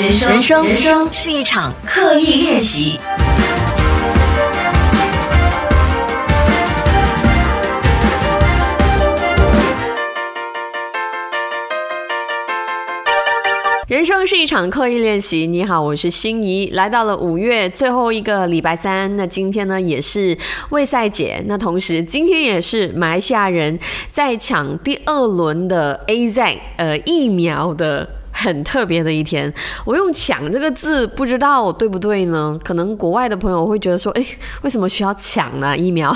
人生，人生，人生是一场刻意练习。人生是一场刻意练习。你好，我是心怡，来到了五月最后一个礼拜三。那今天呢，也是卫赛姐。那同时，今天也是马来西亚人在抢第二轮的 A Z 呃疫苗的。很特别的一天，我用“抢”这个字，不知道对不对呢？可能国外的朋友会觉得说：“哎，为什么需要抢呢？疫苗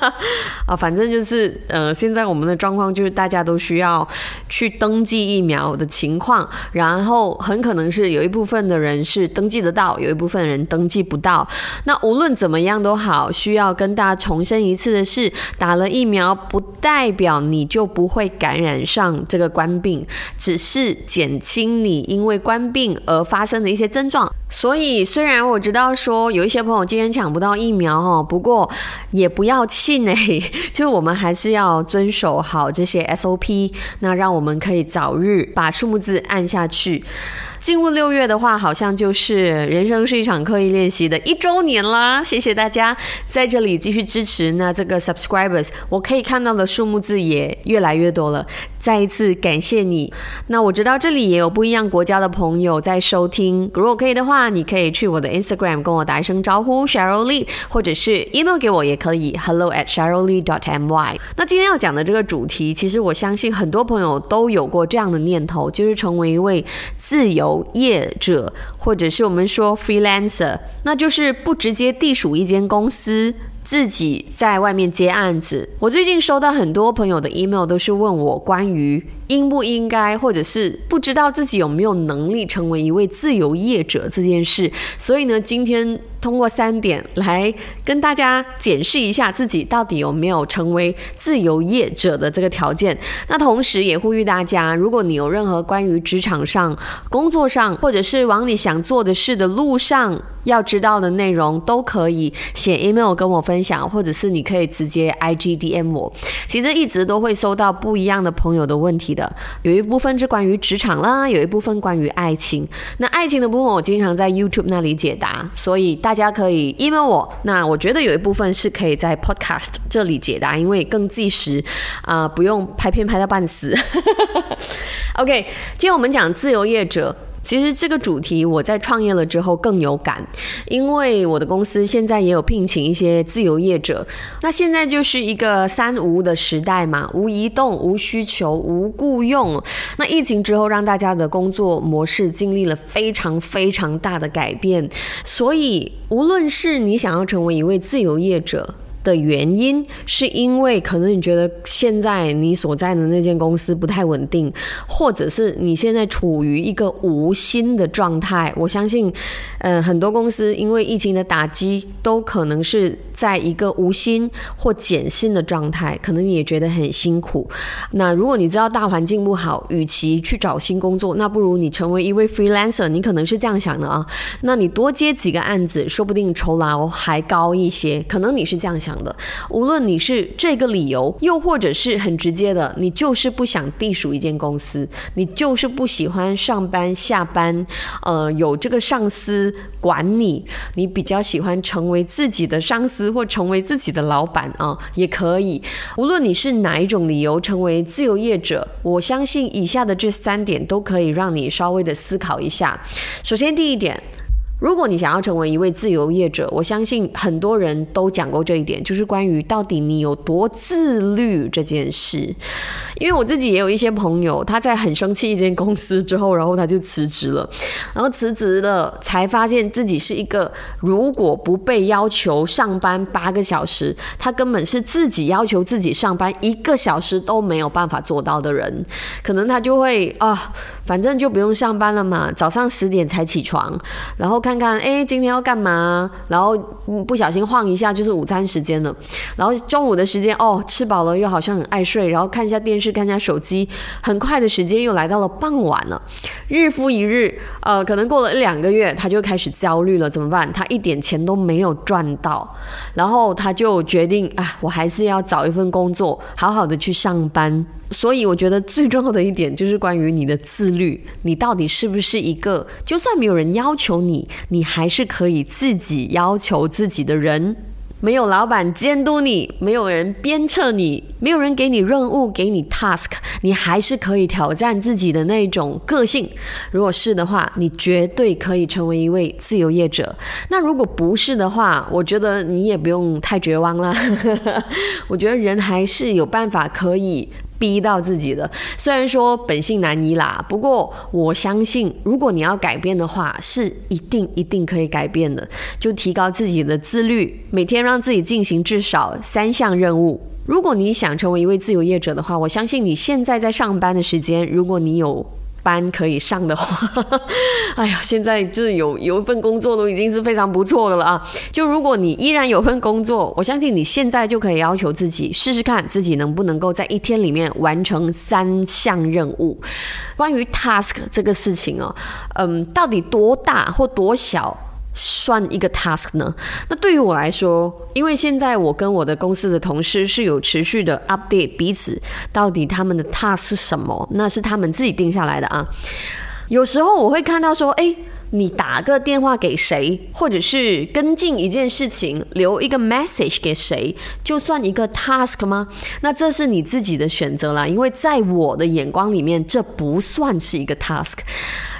啊，反正就是呃，现在我们的状况就是大家都需要去登记疫苗的情况，然后很可能是有一部分的人是登记得到，有一部分人登记不到。那无论怎么样都好，需要跟大家重申一次的是，打了疫苗不代表你就不会感染上这个官病，只是减。心理因为官病而发生的一些症状，所以虽然我知道说有一些朋友今天抢不到疫苗哈，不过也不要气馁，就我们还是要遵守好这些 SOP，那让我们可以早日把数目字按下去。进入六月的话，好像就是人生是一场刻意练习的一周年啦！谢谢大家在这里继续支持。那这个 subscribers，我可以看到的数目字也越来越多了。再一次感谢你。那我知道这里也有不一样国家的朋友在收听。如果可以的话，你可以去我的 Instagram 跟我打一声招呼，Cheryl Lee，或者是 email 给我也可以，hello at Cheryl Lee dot my。那今天要讲的这个主题，其实我相信很多朋友都有过这样的念头，就是成为一位自由。业者，或者是我们说 freelancer，那就是不直接隶属一间公司，自己在外面接案子。我最近收到很多朋友的 email，都是问我关于。应不应该，或者是不知道自己有没有能力成为一位自由业者这件事，所以呢，今天通过三点来跟大家检视一下自己到底有没有成为自由业者的这个条件。那同时也呼吁大家，如果你有任何关于职场上、工作上，或者是往你想做的事的路上要知道的内容，都可以写 email 跟我分享，或者是你可以直接 IGDM 我。其实一直都会收到不一样的朋友的问题。有一部分是关于职场啦，有一部分关于爱情。那爱情的部分，我经常在 YouTube 那里解答，所以大家可以 email 我。那我觉得有一部分是可以在 Podcast 这里解答，因为更即时啊，不用拍片拍到半死。OK，今天我们讲自由业者。其实这个主题我在创业了之后更有感，因为我的公司现在也有聘请一些自由业者。那现在就是一个三无的时代嘛，无移动、无需求、无雇佣。那疫情之后，让大家的工作模式经历了非常非常大的改变。所以，无论是你想要成为一位自由业者，的原因是因为可能你觉得现在你所在的那间公司不太稳定，或者是你现在处于一个无薪的状态。我相信，呃，很多公司因为疫情的打击，都可能是在一个无薪或减薪的状态，可能你也觉得很辛苦。那如果你知道大环境不好，与其去找新工作，那不如你成为一位 freelancer。你可能是这样想的啊，那你多接几个案子，说不定酬劳还高一些。可能你是这样想。的，无论你是这个理由，又或者是很直接的，你就是不想隶属一间公司，你就是不喜欢上班下班，呃，有这个上司管你，你比较喜欢成为自己的上司或成为自己的老板啊，也可以。无论你是哪一种理由成为自由业者，我相信以下的这三点都可以让你稍微的思考一下。首先，第一点。如果你想要成为一位自由业者，我相信很多人都讲过这一点，就是关于到底你有多自律这件事。因为我自己也有一些朋友，他在很生气一间公司之后，然后他就辞职了，然后辞职了才发现自己是一个如果不被要求上班八个小时，他根本是自己要求自己上班一个小时都没有办法做到的人，可能他就会啊。反正就不用上班了嘛，早上十点才起床，然后看看，哎，今天要干嘛？然后不小心晃一下就是午餐时间了，然后中午的时间，哦，吃饱了又好像很爱睡，然后看一下电视，看一下手机，很快的时间又来到了傍晚了。日复一日，呃，可能过了一两个月，他就开始焦虑了，怎么办？他一点钱都没有赚到，然后他就决定啊，我还是要找一份工作，好好的去上班。所以我觉得最重要的一点就是关于你的自律，你到底是不是一个就算没有人要求你，你还是可以自己要求自己的人。没有老板监督你，没有人鞭策你，没有人给你任务、给你 task，你还是可以挑战自己的那种个性。如果是的话，你绝对可以成为一位自由业者。那如果不是的话，我觉得你也不用太绝望了。我觉得人还是有办法可以。逼到自己的，虽然说本性难移啦，不过我相信，如果你要改变的话，是一定一定可以改变的。就提高自己的自律，每天让自己进行至少三项任务。如果你想成为一位自由业者的话，我相信你现在在上班的时间，如果你有。班可以上的话，哎呀，现在就是有有一份工作都已经是非常不错的了啊！就如果你依然有份工作，我相信你现在就可以要求自己试试看，自己能不能够在一天里面完成三项任务。关于 task 这个事情哦，嗯，到底多大或多小？算一个 task 呢？那对于我来说，因为现在我跟我的公司的同事是有持续的 update 彼此，到底他们的 task 是什么？那是他们自己定下来的啊。有时候我会看到说，哎，你打个电话给谁，或者是跟进一件事情，留一个 message 给谁，就算一个 task 吗？那这是你自己的选择啦。因为在我的眼光里面，这不算是一个 task。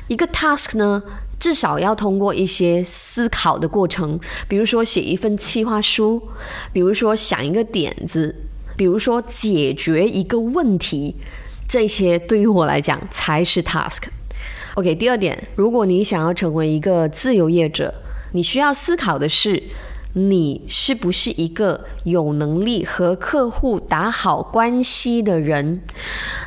一个 task 呢？至少要通过一些思考的过程，比如说写一份企划书，比如说想一个点子，比如说解决一个问题，这些对于我来讲才是 task。OK，第二点，如果你想要成为一个自由业者，你需要思考的是。你是不是一个有能力和客户打好关系的人？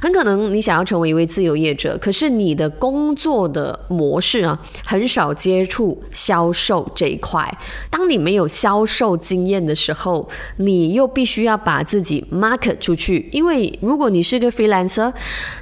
很可能你想要成为一位自由业者，可是你的工作的模式啊，很少接触销售这一块。当你没有销售经验的时候，你又必须要把自己 market 出去。因为如果你是个 freelancer，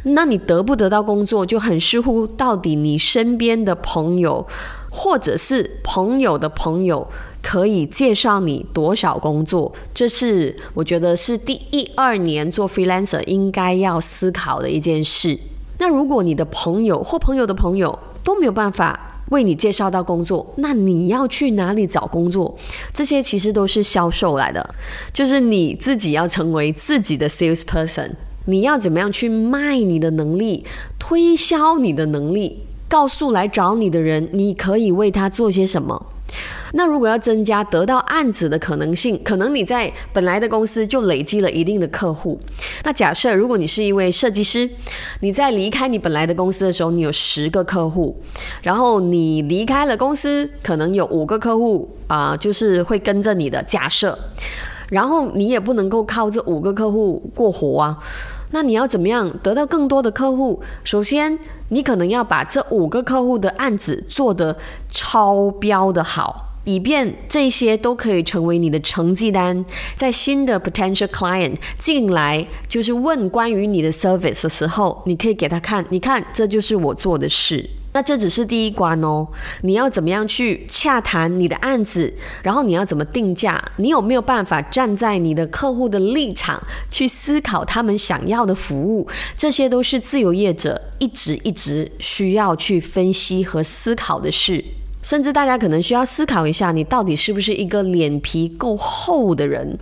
那你得不得到工作，就很视乎到底你身边的朋友，或者是朋友的朋友。可以介绍你多少工作？这是我觉得是第一二年做 freelancer 应该要思考的一件事。那如果你的朋友或朋友的朋友都没有办法为你介绍到工作，那你要去哪里找工作？这些其实都是销售来的，就是你自己要成为自己的 sales person。你要怎么样去卖你的能力，推销你的能力，告诉来找你的人，你可以为他做些什么？那如果要增加得到案子的可能性，可能你在本来的公司就累积了一定的客户。那假设如果你是一位设计师，你在离开你本来的公司的时候，你有十个客户，然后你离开了公司，可能有五个客户啊，就是会跟着你的。假设，然后你也不能够靠这五个客户过活啊。那你要怎么样得到更多的客户？首先，你可能要把这五个客户的案子做得超标的好。以便这些都可以成为你的成绩单，在新的 potential client 进来就是问关于你的 service 的时候，你可以给他看，你看这就是我做的事。那这只是第一关哦，你要怎么样去洽谈你的案子，然后你要怎么定价，你有没有办法站在你的客户的立场去思考他们想要的服务，这些都是自由业者一直一直需要去分析和思考的事。甚至大家可能需要思考一下，你到底是不是一个脸皮够厚的人？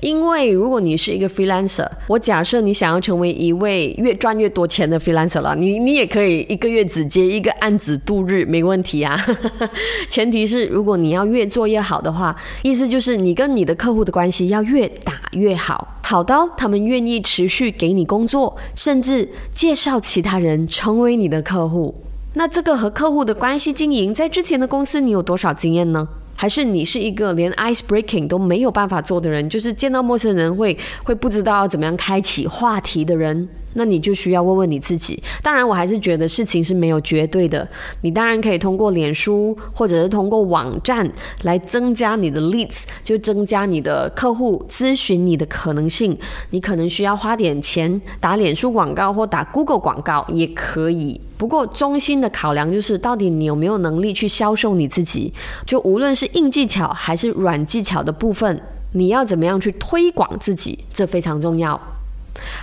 因为如果你是一个 freelancer，我假设你想要成为一位越赚越多钱的 freelancer 了，你你也可以一个月只接一个案子度日，没问题啊。前提是如果你要越做越好的话，意思就是你跟你的客户的关系要越打越好，好到他们愿意持续给你工作，甚至介绍其他人成为你的客户。那这个和客户的关系经营，在之前的公司你有多少经验呢？还是你是一个连 ice breaking 都没有办法做的人，就是见到陌生人会会不知道怎么样开启话题的人？那你就需要问问你自己。当然，我还是觉得事情是没有绝对的。你当然可以通过脸书或者是通过网站来增加你的 leads，就增加你的客户咨询你的可能性。你可能需要花点钱打脸书广告或打 Google 广告也可以。不过，中心的考量就是到底你有没有能力去销售你自己。就无论是硬技巧还是软技巧的部分，你要怎么样去推广自己，这非常重要。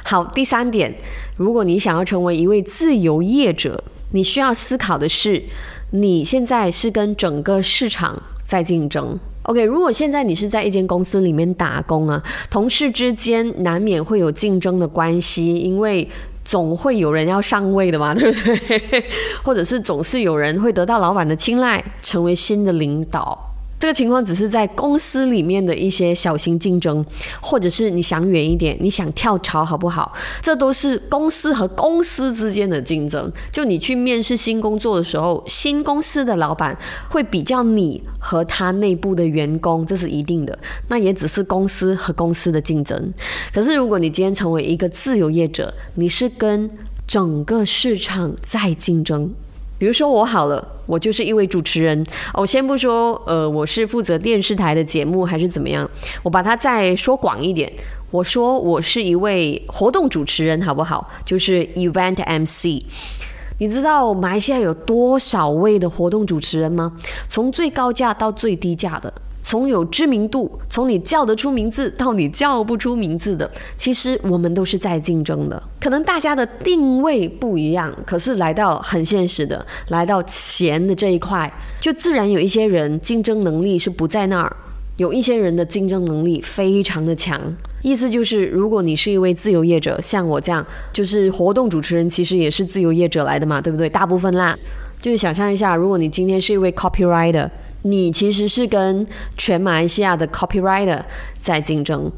好，第三点，如果你想要成为一位自由业者，你需要思考的是，你现在是跟整个市场在竞争。OK，如果现在你是在一间公司里面打工啊，同事之间难免会有竞争的关系，因为总会有人要上位的嘛，对不对？或者是总是有人会得到老板的青睐，成为新的领导。这个情况只是在公司里面的一些小型竞争，或者是你想远一点，你想跳槽好不好？这都是公司和公司之间的竞争。就你去面试新工作的时候，新公司的老板会比较你和他内部的员工，这是一定的。那也只是公司和公司的竞争。可是如果你今天成为一个自由业者，你是跟整个市场在竞争。比如说我好了，我就是一位主持人。我先不说，呃，我是负责电视台的节目还是怎么样，我把它再说广一点。我说我是一位活动主持人，好不好？就是 event MC。你知道马来西亚有多少位的活动主持人吗？从最高价到最低价的。从有知名度，从你叫得出名字到你叫不出名字的，其实我们都是在竞争的。可能大家的定位不一样，可是来到很现实的，来到钱的这一块，就自然有一些人竞争能力是不在那儿，有一些人的竞争能力非常的强。意思就是，如果你是一位自由业者，像我这样，就是活动主持人，其实也是自由业者来的嘛，对不对？大部分啦，就是想象一下，如果你今天是一位 copywriter。你其实是跟全马来西亚的 copywriter 在竞争，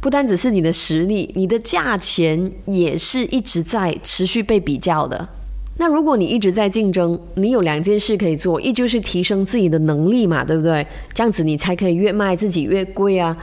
不单只是你的实力，你的价钱也是一直在持续被比较的。那如果你一直在竞争，你有两件事可以做，一就是提升自己的能力嘛，对不对？这样子你才可以越卖自己越贵啊。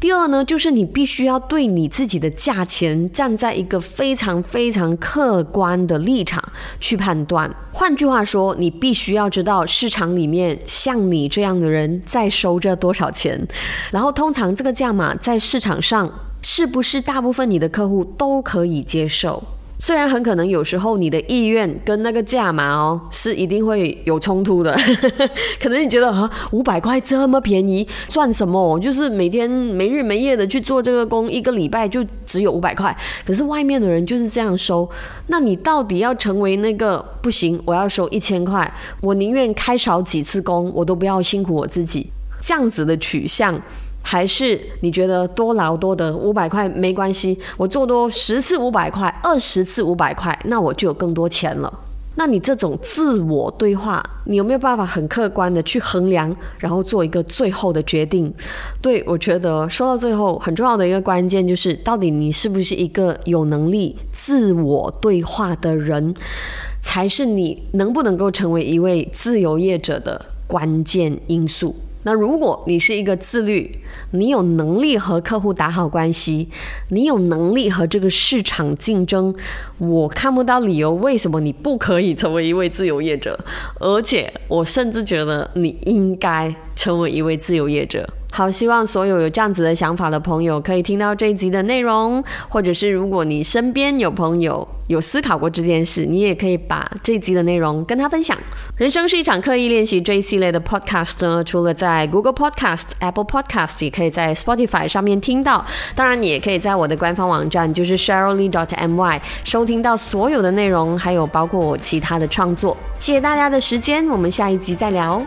第二呢，就是你必须要对你自己的价钱站在一个非常非常客观的立场去判断。换句话说，你必须要知道市场里面像你这样的人在收着多少钱，然后通常这个价码在市场上是不是大部分你的客户都可以接受。虽然很可能有时候你的意愿跟那个价码哦是一定会有冲突的，可能你觉得啊五百块这么便宜赚什么？就是每天没日没夜的去做这个工，一个礼拜就只有五百块。可是外面的人就是这样收，那你到底要成为那个不行？我要收一千块，我宁愿开少几次工，我都不要辛苦我自己，这样子的取向。还是你觉得多劳多得五百块没关系，我做多十次五百块，二十次五百块，那我就有更多钱了。那你这种自我对话，你有没有办法很客观的去衡量，然后做一个最后的决定？对我觉得说到最后，很重要的一个关键就是，到底你是不是一个有能力自我对话的人，才是你能不能够成为一位自由业者的关键因素。那如果你是一个自律，你有能力和客户打好关系，你有能力和这个市场竞争，我看不到理由为什么你不可以成为一位自由业者，而且我甚至觉得你应该成为一位自由业者。好，希望所有有这样子的想法的朋友可以听到这一集的内容，或者是如果你身边有朋友有思考过这件事，你也可以把这一集的内容跟他分享。人生是一场刻意练习，这一系列的 podcast 呢，除了在 Google Podcast、Apple Podcast，也可以在 Spotify 上面听到。当然，你也可以在我的官方网站，就是 Sherylly dot my 收听到所有的内容，还有包括我其他的创作。谢谢大家的时间，我们下一集再聊。